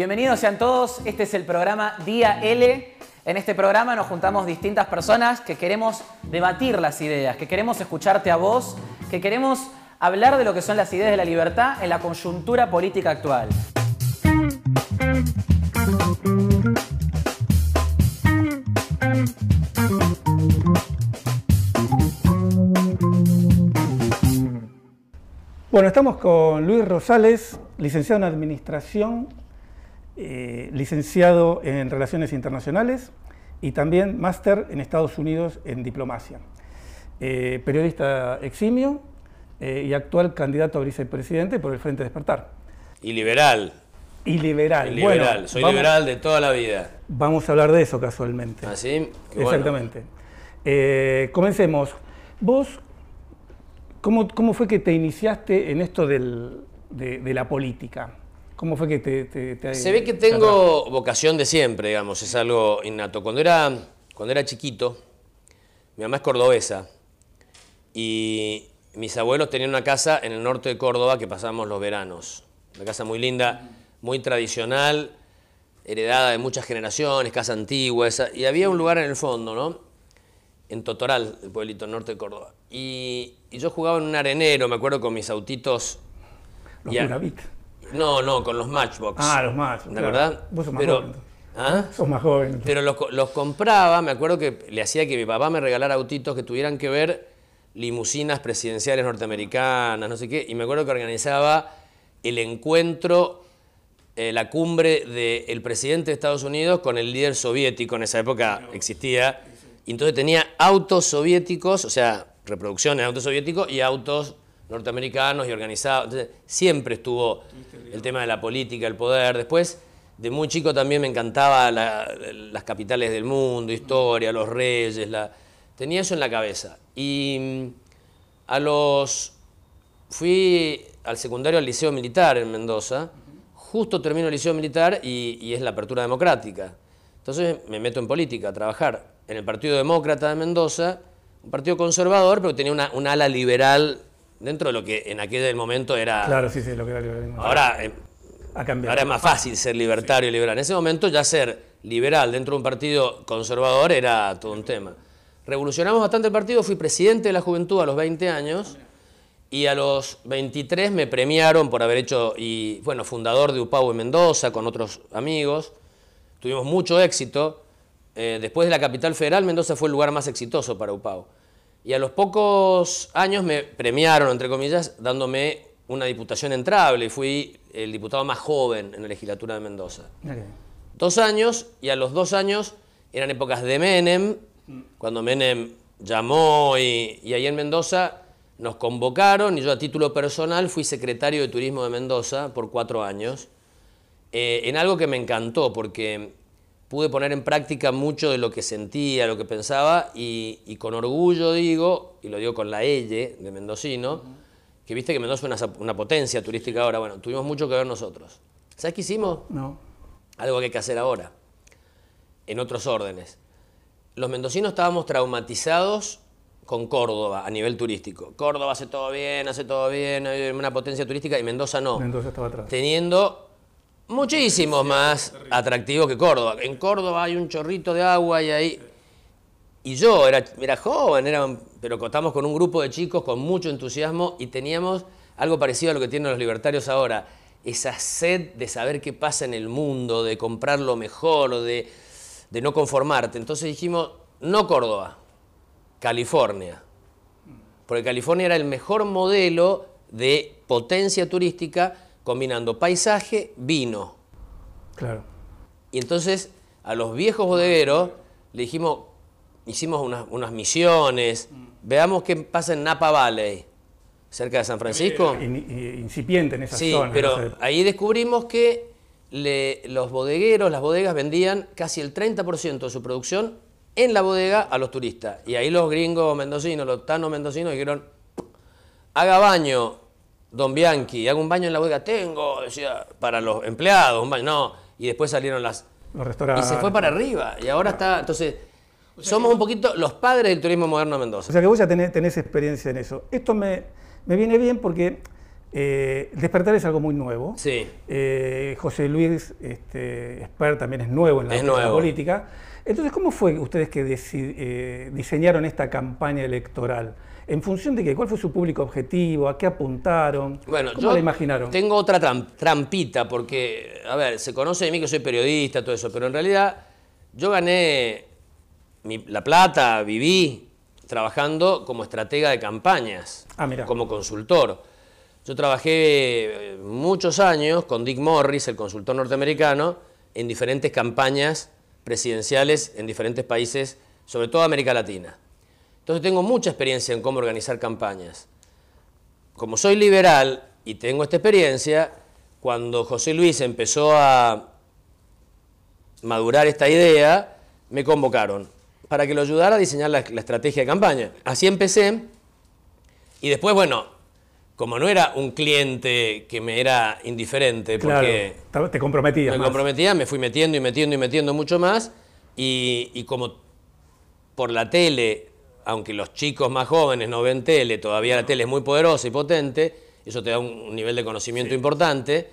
Bienvenidos sean todos, este es el programa Día L. En este programa nos juntamos distintas personas que queremos debatir las ideas, que queremos escucharte a vos, que queremos hablar de lo que son las ideas de la libertad en la coyuntura política actual. Bueno, estamos con Luis Rosales, licenciado en Administración, eh, licenciado en Relaciones Internacionales y también máster en Estados Unidos en Diplomacia. Eh, periodista eximio eh, y actual candidato a vicepresidente por el Frente Despertar. Y liberal. Y liberal. Y liberal. Soy liberal de toda la vida. Vamos a hablar de eso casualmente. ¿Ah, sí? Exactamente. comencemos. Vos ¿Cómo, fue que te iniciaste en esto de, la política? ¿Cómo fue que te... Se ve que tengo vocación de siempre, digamos, es algo innato. Cuando era, cuando era chiquito, mi mamá es cordobesa y mis abuelos tenían una casa en el norte de Córdoba que pasábamos los veranos. Una casa muy linda, muy tradicional, heredada de muchas generaciones, casa antigua, y había un lugar en el fondo, ¿no? en Totoral, el pueblito norte de Córdoba. Y, yo jugaba en un arenero, me acuerdo, con mis autitos. ¿Los No, no, con los Matchbox. Ah, los Matchbox. ¿La verdad? Vos sos más joven. ¿Ah? Sos más joven. Pero los, compraba, me acuerdo que le hacía que mi papá me regalara autitos que tuvieran que ver limusinas presidenciales norteamericanas, no sé qué, y me acuerdo que organizaba el encuentro, eh, la cumbre del presidente de Estados Unidos con el líder soviético, en esa época existía, y entonces tenía autos soviéticos, o sea, reproducciones de autos soviéticos y autos norteamericanos y organizados. Entonces, siempre estuvo el tema de la política, el poder. Después, de muy chico también me encantaba las capitales del mundo, historia, los reyes. La... Tenía eso en la cabeza. Y mm, a los... Fui al secundario al Liceo Militar en Mendoza. Justo termino el Liceo Militar y, y es la apertura democrática. Entonces me meto en política a trabajar en el Partido Demócrata de Mendoza, un partido conservador, pero tenía una, un ala liberal dentro de lo que en aquel momento era... Claro, sí, sí, lo que era liberalismo. Ahora, eh, ha cambiado. ahora es más fácil ser libertario y liberal. En ese momento ya ser liberal dentro de un partido conservador era todo un tema. Revolucionamos bastante el partido, fui presidente de la juventud a los 20 años y a los 23 me premiaron por haber hecho, y bueno, fundador de UPAU en Mendoza con otros amigos. Tuvimos mucho éxito. Eh, después de la capital federal, Mendoza fue el lugar más exitoso para UPAO. Y a los pocos años me premiaron, entre comillas, dándome una diputación entrable. Fui el diputado más joven en la legislatura de Mendoza. Dos años, y a los dos años eran épocas de Menem, cuando Menem llamó y, ahí en Mendoza nos convocaron y yo a título personal fui secretario de Turismo de Mendoza por cuatro años, eh, en algo que me encantó porque pude poner en práctica mucho de lo que sentía, lo que pensaba, y, con orgullo digo, y lo digo con la Elle de Mendocino, que viste que Mendoza es una, potencia turística ahora. Bueno, tuvimos mucho que ver nosotros. ¿Sabes qué hicimos? No. Algo que hay que hacer ahora, en otros órdenes. Los mendocinos estábamos traumatizados con Córdoba a nivel turístico. Córdoba hace todo bien, hace todo bien, hay una potencia turística y Mendoza no. Mendoza estaba atrás. Teniendo muchísimo más atractivo que Córdoba. En Córdoba hay un chorrito de agua y ahí... Y yo era, era joven, era, pero contamos con un grupo de chicos con mucho entusiasmo y teníamos algo parecido a lo que tienen los libertarios ahora, esa sed de saber qué pasa en el mundo, de comprar lo mejor, de, de no conformarte. Entonces dijimos, no Córdoba, California. Porque California era el mejor modelo de potencia turística combinando paisaje, vino. Claro. Y entonces a los viejos bodegueros le dijimos, hicimos unas, misiones, veamos qué pasa en Napa Valley, cerca de San Francisco. Incipiente en esa sí, zona. pero ahí descubrimos que los bodegueros, las bodegas vendían casi el 30% de su producción en la bodega a los turistas. Y ahí los gringos mendocinos, los tanos mendocinos dijeron, haga baño Don Bianchi, hago un baño en la bodega, tengo, decía, para los empleados, un baño, no. Y después salieron las... Los restaurantes. Y se fue para arriba. Y ahora está, entonces, somos un poquito los padres del turismo moderno de Mendoza. O sea que vos ya tenés, experiencia en eso. Esto me, me viene bien porque Eh, despertar es algo muy nuevo. Sí. Eh, José Luis este, también es nuevo en la, política. Entonces, ¿cómo fue ustedes que eh, diseñaron esta campaña electoral? ¿En función de qué? ¿Cuál fue su público objetivo? ¿A qué apuntaron? Bueno, ¿Cómo yo imaginaron? Tengo otra trampita, porque, a ver, se conoce de mí que soy periodista, todo eso, pero en realidad yo gané la plata, viví trabajando como estratega de campañas, ah, como consultor. Yo trabajé eh, muchos años con Dick Morris, el consultor norteamericano, en diferentes campañas presidenciales en diferentes países, sobre todo América Latina. Entonces tengo mucha experiencia en cómo organizar campañas. Como soy liberal y tengo esta experiencia, cuando José Luis empezó a madurar esta idea, me convocaron para que lo ayudara a diseñar la, estrategia de campaña. Así empecé y después, bueno, como no era un cliente que me era indiferente, porque te comprometía. Me comprometía, me fui metiendo y metiendo y metiendo mucho más. Y, como por la tele, aunque los chicos más jóvenes no ven tele, todavía la tele es muy poderosa y potente, eso te da un, nivel de conocimiento importante.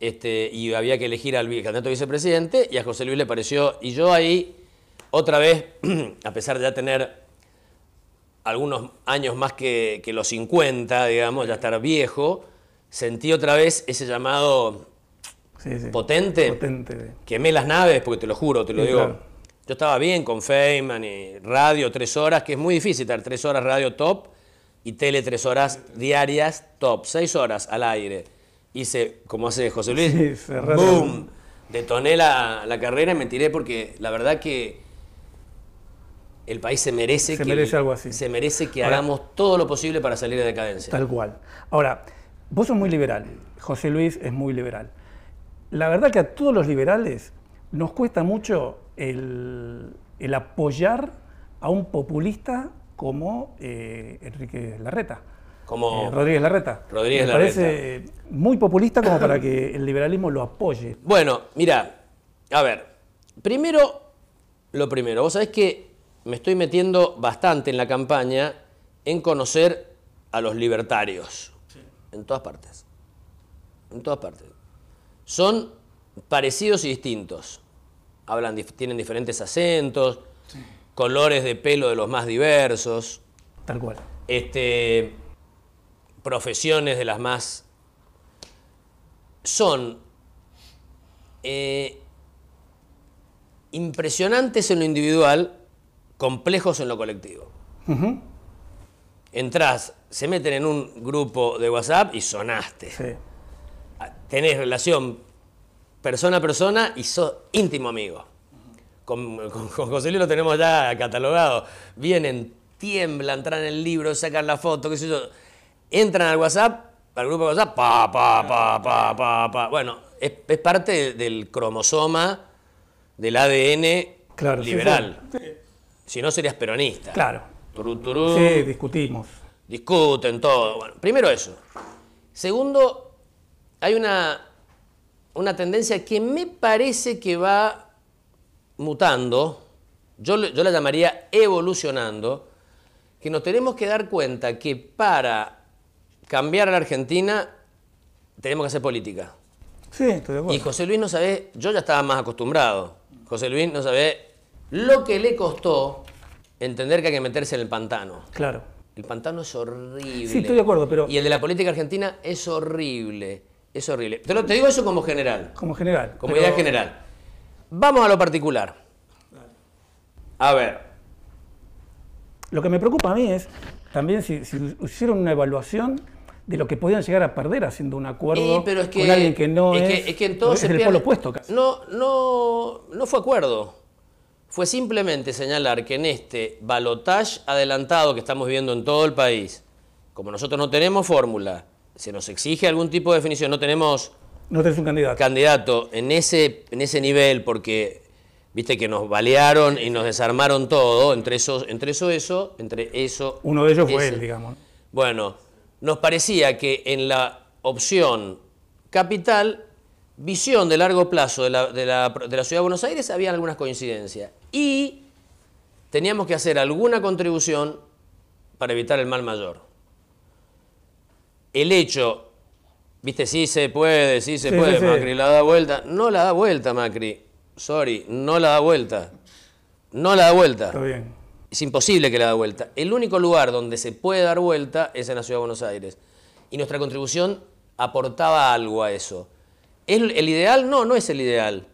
Este, y había que elegir al candidato a vicepresidente, y a José Luis le pareció. Y yo ahí, otra vez, a pesar de ya tener algunos años más que, los 50, digamos, ya estar viejo, sentí otra vez ese llamado potente. Quemé las naves, porque te lo juro, te lo digo. Yo estaba bien con Feynman y radio tres horas, que es muy difícil estar tres horas radio top y tele tres horas diarias top, seis horas al aire. Hice, como hace José Luis, ¡boom! Detoné la, la carrera y me tiré porque la verdad que el país se merece se que, merece algo así. Se merece que hagamos todo lo posible para salir de decadencia. Tal cual. Ahora, vos sos muy liberal, José Luis es muy liberal. La verdad que a todos los liberales nos cuesta mucho el, apoyar a un populista como eh, Enrique Larreta. Como eh, Rodríguez Larreta. Rodríguez Me parece muy populista como para que el liberalismo lo apoye. Bueno, mira, a ver, primero, lo primero, vos sabés que me estoy metiendo bastante en la campaña en conocer a los libertarios. En todas partes. En todas partes. Son parecidos y distintos. Hablan, tienen diferentes acentos, colores de pelo de los más diversos. Tal cual. Este, profesiones de las más... Son eh, impresionantes en lo individual, complejos en lo colectivo. Entrás, se meten en un grupo de WhatsApp y sonaste. Ah, tenés relación persona a persona y sos íntimo amigo. Con, José Luis lo tenemos ya catalogado. Vienen, tiemblan, traen el libro, sacan la foto, qué sé yo. Entran al WhatsApp, al grupo de WhatsApp, pa, pa, pa, pa, pa, pa. Bueno, es, parte del cromosoma del ADN liberal. Si no, serías peronista. Claro. Turú, Sí, discutimos. Discuten todo. Bueno, primero eso. Segundo, hay una, una tendencia que me parece que va mutando, yo, yo la llamaría evolucionando, que nos tenemos que dar cuenta que para cambiar a la Argentina tenemos que hacer política. Sí, estoy de acuerdo. Y José Luis no sabe, yo ya estaba más acostumbrado. José Luis no sabe lo que le costó entender que hay que meterse en el pantano. Claro. El pantano es horrible. Sí, estoy de acuerdo, pero... Y el de la política argentina es horrible. Es horrible. Te, lo, te digo eso como general. Como general. Como idea general. Vamos a lo particular. A ver. Lo que me preocupa a mí es también si, hicieron una evaluación de lo que podían llegar a perder haciendo un acuerdo con alguien que no es, es, que, es el polo opuesto casi. No, no, no fue acuerdo fue simplemente señalar que en este balotage adelantado que estamos viendo en todo el país, como nosotros no tenemos fórmula, se nos exige algún tipo de definición, no tenemos no tenés un candidato. candidato en ese, en ese nivel porque viste que nos balearon y nos desarmaron todo, entre eso, entre eso, eso, entre eso. Uno de ellos fue él, digamos. Bueno, nos parecía que en la opción capital visión de largo plazo de la, de, la, Ciudad de Buenos Aires había algunas coincidencias. Y teníamos que hacer alguna contribución para evitar el mal mayor. El hecho Viste, sí se puede, sí se puede, Macri la da vuelta. No la da vuelta, Macri. Sorry, no la da vuelta. No la da vuelta. Está bien. Es imposible que la da vuelta. El único lugar donde se puede dar vuelta es en la Ciudad de Buenos Aires. Y nuestra contribución aportaba algo a eso. ¿El, el ideal? No, no es el ideal.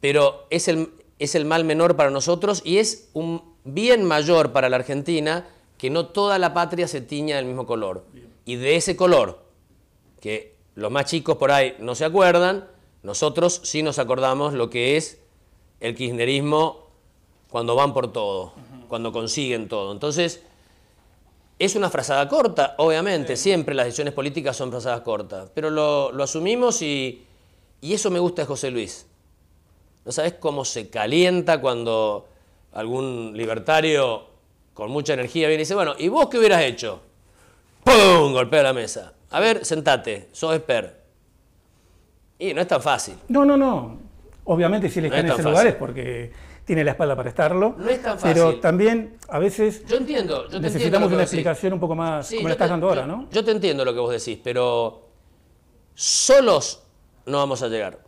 Pero es el, es el mal menor para nosotros y es un bien mayor para la Argentina que no toda la patria se tiña del mismo color. Y de ese color, que los más chicos por ahí no se acuerdan, nosotros sí nos acordamos lo que es el kirchnerismo cuando van por todo, cuando consiguen todo. Entonces, es una frazada corta, obviamente, siempre las decisiones políticas son frazadas cortas, pero lo, asumimos y, y eso me gusta de José Luis. ¿No sabes cómo se calienta cuando algún libertario con mucha energía viene y dice, bueno, ¿y vos qué hubieras hecho? ¡Pum! Golpea la mesa. A ver, sentate, sos expert. Y no es tan fácil. No, no, no. Obviamente si él está en ese lugar es porque tiene la espalda para estarlo. No es tan fácil. Pero también a veces yo entiendo, yo necesitamos una explicación un poco más como la estás dando ahora, ¿no? Yo te entiendo lo que vos decís, pero solos no vamos a llegar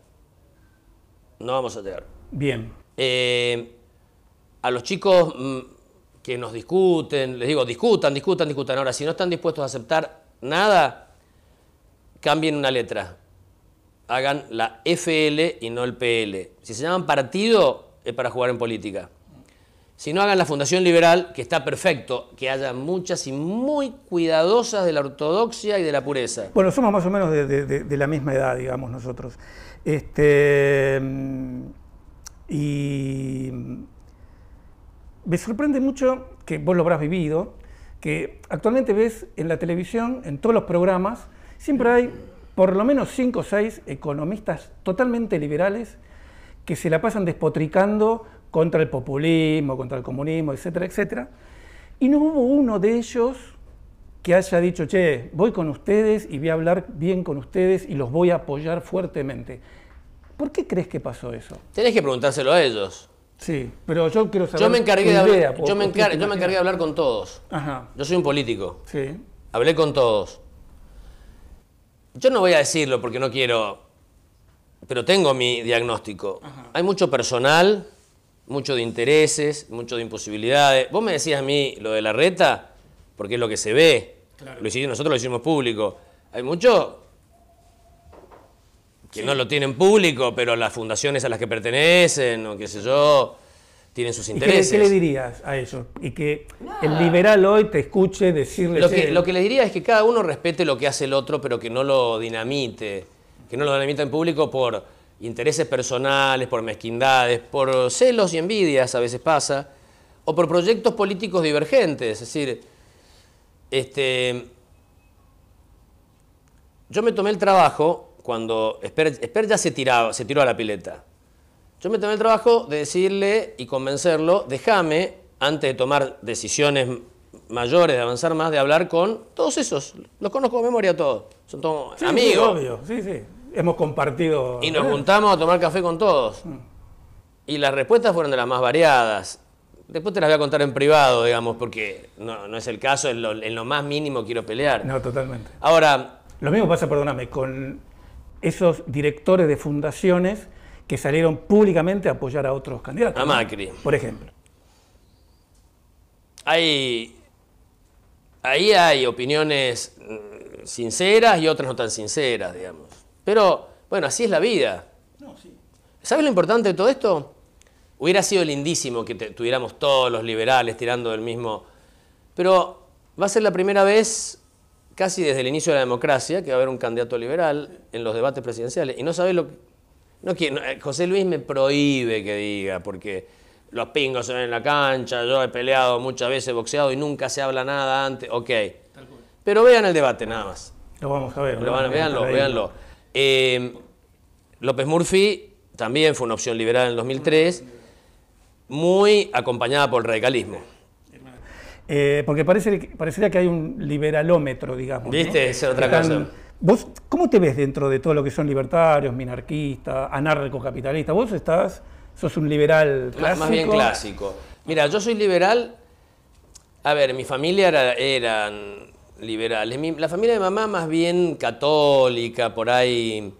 no vamos a llegar. Bien. Eh, a los chicos mm, que nos discuten, les digo, discutan, discutan, discutan. Ahora, si no están dispuestos a aceptar nada, cambien una letra. Hagan la FL y no el PL. Si se llaman partido, es para jugar en política. Si no hagan la Fundación Liberal, que está perfecto, que haya muchas y muy cuidadosas de la ortodoxia y de la pureza. Bueno, somos más o menos de la misma edad, digamos, nosotros. Este, y me sorprende mucho que vos lo habrás vivido, que actualmente ves en la televisión, en todos los programas, siempre hay por lo menos cinco o seis economistas totalmente liberales que se la pasan despotricando contra el populismo, contra el comunismo, etcétera, etcétera. Y no hubo uno de ellos que haya dicho, che, voy con ustedes y voy a hablar bien con ustedes y los voy a apoyar fuertemente. ¿Por qué crees que pasó eso? Tenés que preguntárselo a ellos. Sí, pero yo quiero saber. Yo me encargué, de, hablar, yo me encargué, de hablar con todos. Ajá. Yo soy un político. Sí. Hablé con todos. Yo no voy a decirlo porque no quiero, pero tengo mi diagnóstico. Hay mucho personal, mucho de intereses, mucho de imposibilidades. Vos me decías a mí lo de la reta, porque es lo que se ve. nosotros lo hicimos público. Hay mucho que no lo tienen público, pero las fundaciones a las que pertenecen, o qué sé yo, tienen sus intereses. qué, le dirías a ellos? Y que el liberal hoy te escuche decirle... Lo que, lo que les diría es que cada uno respete lo que hace el otro, pero que no lo dinamite, que no lo dinamite en público por intereses personales, por mezquindades, por celos y envidias, a veces pasa, o por proyectos políticos divergentes. Es decir, este, yo me tomé el trabajo cuando Esper, ya se, tiraba, se tiró a la pileta. Yo me tomé el trabajo de decirle y convencerlo, déjame, antes de tomar decisiones mayores, de avanzar más, de hablar con todos esos. Los conozco de memoria todos. Son todos amigos. Sí, obvio, sí, sí. Hemos compartido. Y nos juntamos a tomar café con todos. Mm. Y las respuestas fueron de las más variadas. Después te las voy a contar en privado, digamos, porque no, es el caso, en lo, más mínimo quiero pelear. No, totalmente. Ahora... Lo mismo pasa, perdóname, con esos directores de fundaciones que salieron públicamente a apoyar a otros candidatos. A Macri. Por ejemplo. Hay, ahí hay opiniones mm, sinceras y otras no tan sinceras, digamos. Pero, bueno, así es la vida. ¿Sabes lo importante de todo esto? Hubiera sido lindísimo que tuviéramos todos los liberales tirando del mismo... Pero va a ser la primera vez, casi desde el inicio de la democracia, que va a haber un candidato liberal en los debates presidenciales. Y no sabes lo que... No, eh, José Luis me prohíbe que diga, porque los pingos se ven en la cancha, yo he peleado muchas veces, boxeado y nunca se habla nada antes. Ok. Pero vean el debate nada más. Lo vamos a ver. véanlo, véanlo. Eh, López Murphy también fue una opción liberal en el 2003 muy acompañada por el radicalismo. Eh, porque parece, parecería que hay un liberalómetro, digamos. ¿Viste? Es otra cosa. ¿Vos cómo te ves dentro de todo lo que son libertarios, minarquistas, anarcocapitalistas? ¿Vos estás, sos un liberal clásico? Más bien clásico. Mira, yo soy liberal. A ver, mi familia era, eran liberales. la familia de mamá más bien católica, por ahí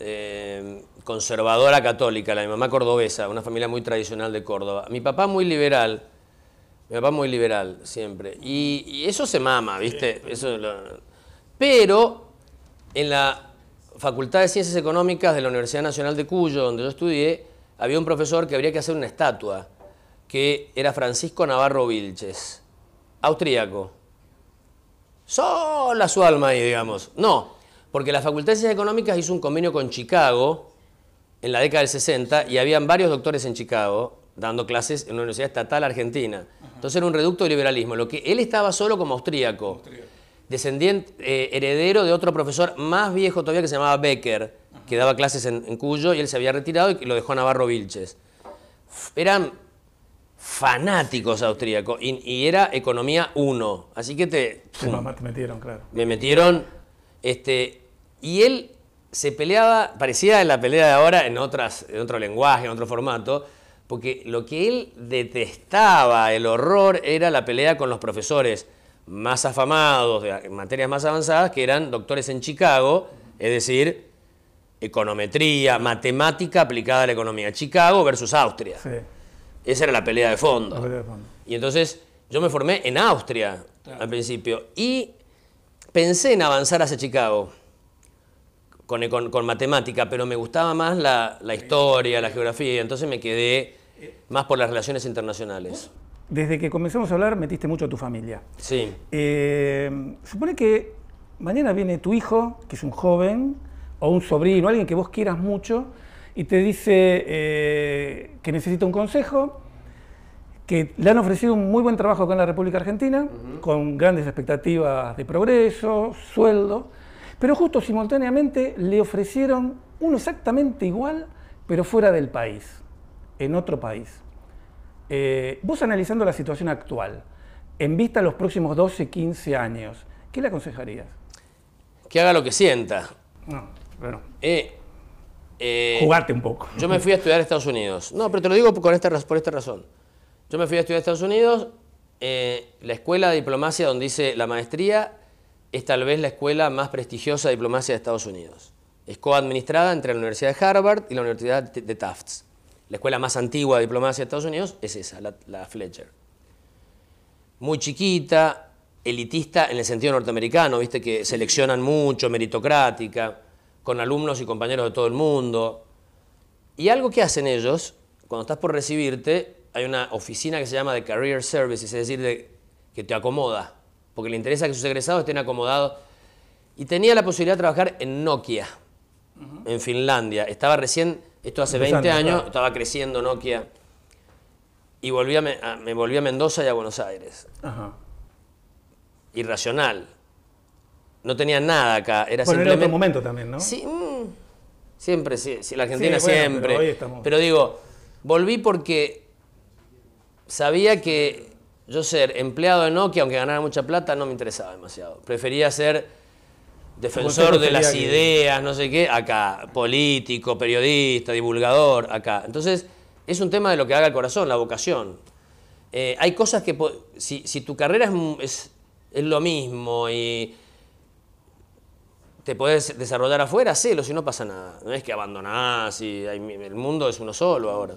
eh, conservadora católica, la de mi mamá cordobesa, una familia muy tradicional de Córdoba. Mi papá muy liberal, mi papá muy liberal siempre. Y, eso se mama, ¿viste? Eso Pero en la Facultad de Ciencias Económicas de la Universidad Nacional de Cuyo, donde yo estudié, había un profesor que habría que hacer una estatua, que era Francisco Navarro Vilches, austríaco. Sola su alma ahí, digamos. No, porque la Facultad de Ciencias Económicas hizo un convenio con Chicago en la década del 60 y habían varios doctores en Chicago dando clases en una universidad estatal argentina. Entonces era un reducto de liberalismo. Lo que él estaba solo como austríaco, descendiente, eh, heredero de otro profesor más viejo todavía que se llamaba Becker, que daba clases en, Cuyo y él se había retirado y lo dejó a Navarro Vilches. Eran fanáticos austríacos y, era economía 1. Así que te... te metieron, claro. Me metieron. Este, y él se peleaba, parecía en la pelea de ahora en, otras, en otro lenguaje, en otro formato, porque lo que él detestaba, el horror, era la pelea con los profesores más afamados, de materias más avanzadas, que eran doctores en Chicago, es decir, econometría, matemática aplicada a la economía. Chicago versus Austria. Esa era la pelea de fondo. Y entonces yo me formé en Austria al principio y pensé en avanzar hacia Chicago con, matemática, pero me gustaba más la, historia, la geografía, entonces me quedé más por las relaciones internacionales. Desde que comenzamos a hablar metiste mucho a tu familia. Sí. Eh, supone que mañana viene tu hijo, que es un joven, o un sobrino, alguien que vos quieras mucho, y te dice eh, que necesita un consejo, que le han ofrecido un muy buen trabajo acá en la República Argentina, con grandes expectativas de progreso, sueldo, pero justo simultáneamente le ofrecieron uno exactamente igual, pero fuera del país, en otro país. Eh, vos analizando la situación actual, en vista de los próximos 12, 15 años, ¿qué le aconsejarías? Que haga lo que sienta. No, bueno. Eh, eh, Jugate un poco. Yo me fui a estudiar a Estados Unidos. No, pero te lo digo por esta, por esta razón. Yo me fui a estudiar a Estados Unidos, la escuela de diplomacia donde hice la maestría es tal vez la escuela más prestigiosa de diplomacia de Estados Unidos. Es coadministrada entre la Universidad de Harvard y la Universidad de Tufts. La escuela más antigua de diplomacia de Estados Unidos es esa, la, Fletcher. Muy chiquita, elitista en el sentido norteamericano, viste que seleccionan mucho, meritocrática, con alumnos y compañeros de todo el mundo. Y algo que hacen ellos, cuando estás por recibirte, hay una oficina que se llama de Career Services, es decir, que te acomoda porque le interesa que sus egresados estén acomodados. Y tenía la posibilidad de trabajar en Nokia, en Finlandia. Estaba recién, esto hace 20 años, estaba creciendo Nokia. Y volví a, me volví a Mendoza y a Buenos Aires. Irracional. No tenía nada acá. Era bueno, simplemente... otro momento también, ¿no? Sí, mm, siempre, sí, la Argentina siempre. pero digo, volví porque sabía que yo ser empleado de Nokia, aunque ganara mucha plata, no me interesaba demasiado. Prefería ser defensor de las ideas, no sé qué, acá, político, periodista, divulgador, acá. Entonces, es un tema de lo que haga el corazón, la vocación. Eh, hay cosas que, si, tu carrera es, es, lo mismo y te puedes desarrollar afuera, hacelo, si no pasa nada. No es que abandonás y el mundo es uno solo ahora.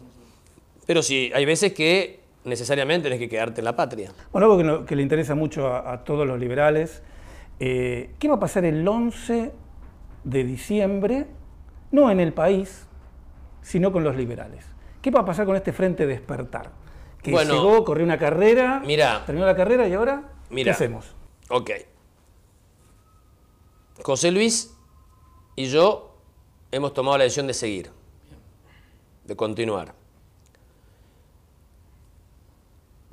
Pero sí, hay veces que necesariamente tienes que quedarte en la patria. Bueno, algo que, le interesa mucho a, todos los liberales, eh, ¿qué va a pasar el 11 de diciembre, no en el país, sino con los liberales? ¿Qué va a pasar con este frente despertar? Que llegó, corrió una carrera, terminó la carrera y ahora, ¿qué hacemos? Ok. José Luis y yo hemos tomado la decisión de seguir, de continuar.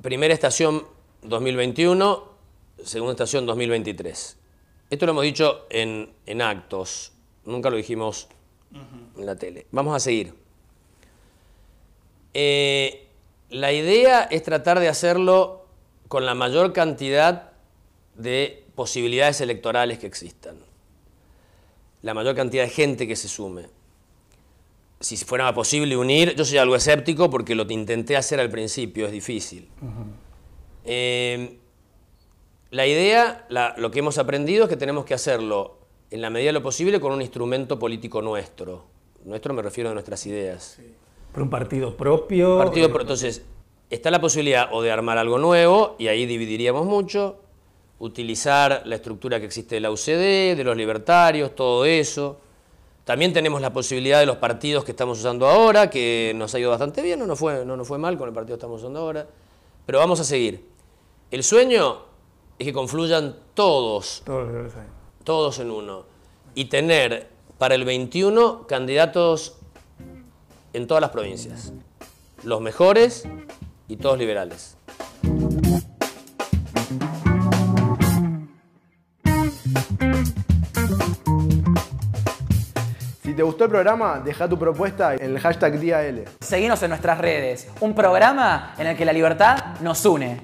Primera estación 2021, segunda estación 2023. Esto lo hemos dicho en, actos, nunca lo dijimos en la tele. Vamos a seguir. Eh, la idea es tratar de hacerlo con la mayor cantidad de posibilidades electorales que existan. La mayor cantidad de gente que se sume si fuera posible unir, yo soy algo escéptico porque lo intenté hacer al principio, es difícil. Eh, la idea, lo que hemos aprendido es que tenemos que hacerlo en la medida de lo posible con un instrumento político nuestro. Nuestro me refiero a nuestras ideas. Por un partido propio. Partido, entonces, está la posibilidad o de armar algo nuevo, y ahí dividiríamos mucho, utilizar la estructura que existe de la UCD, de los libertarios, todo eso. También tenemos la posibilidad de los partidos que estamos usando ahora, que nos ha ido bastante bien, no nos fue, no nos fue mal con el partido que estamos usando ahora, pero vamos a seguir. El sueño es que confluyan todos, todos, todos en uno, y tener para el 21 candidatos en todas las provincias, los mejores y todos liberales. te gustó el programa, deja tu propuesta en el hashtag Día L. Seguinos en nuestras redes. Un programa en el que la libertad nos une.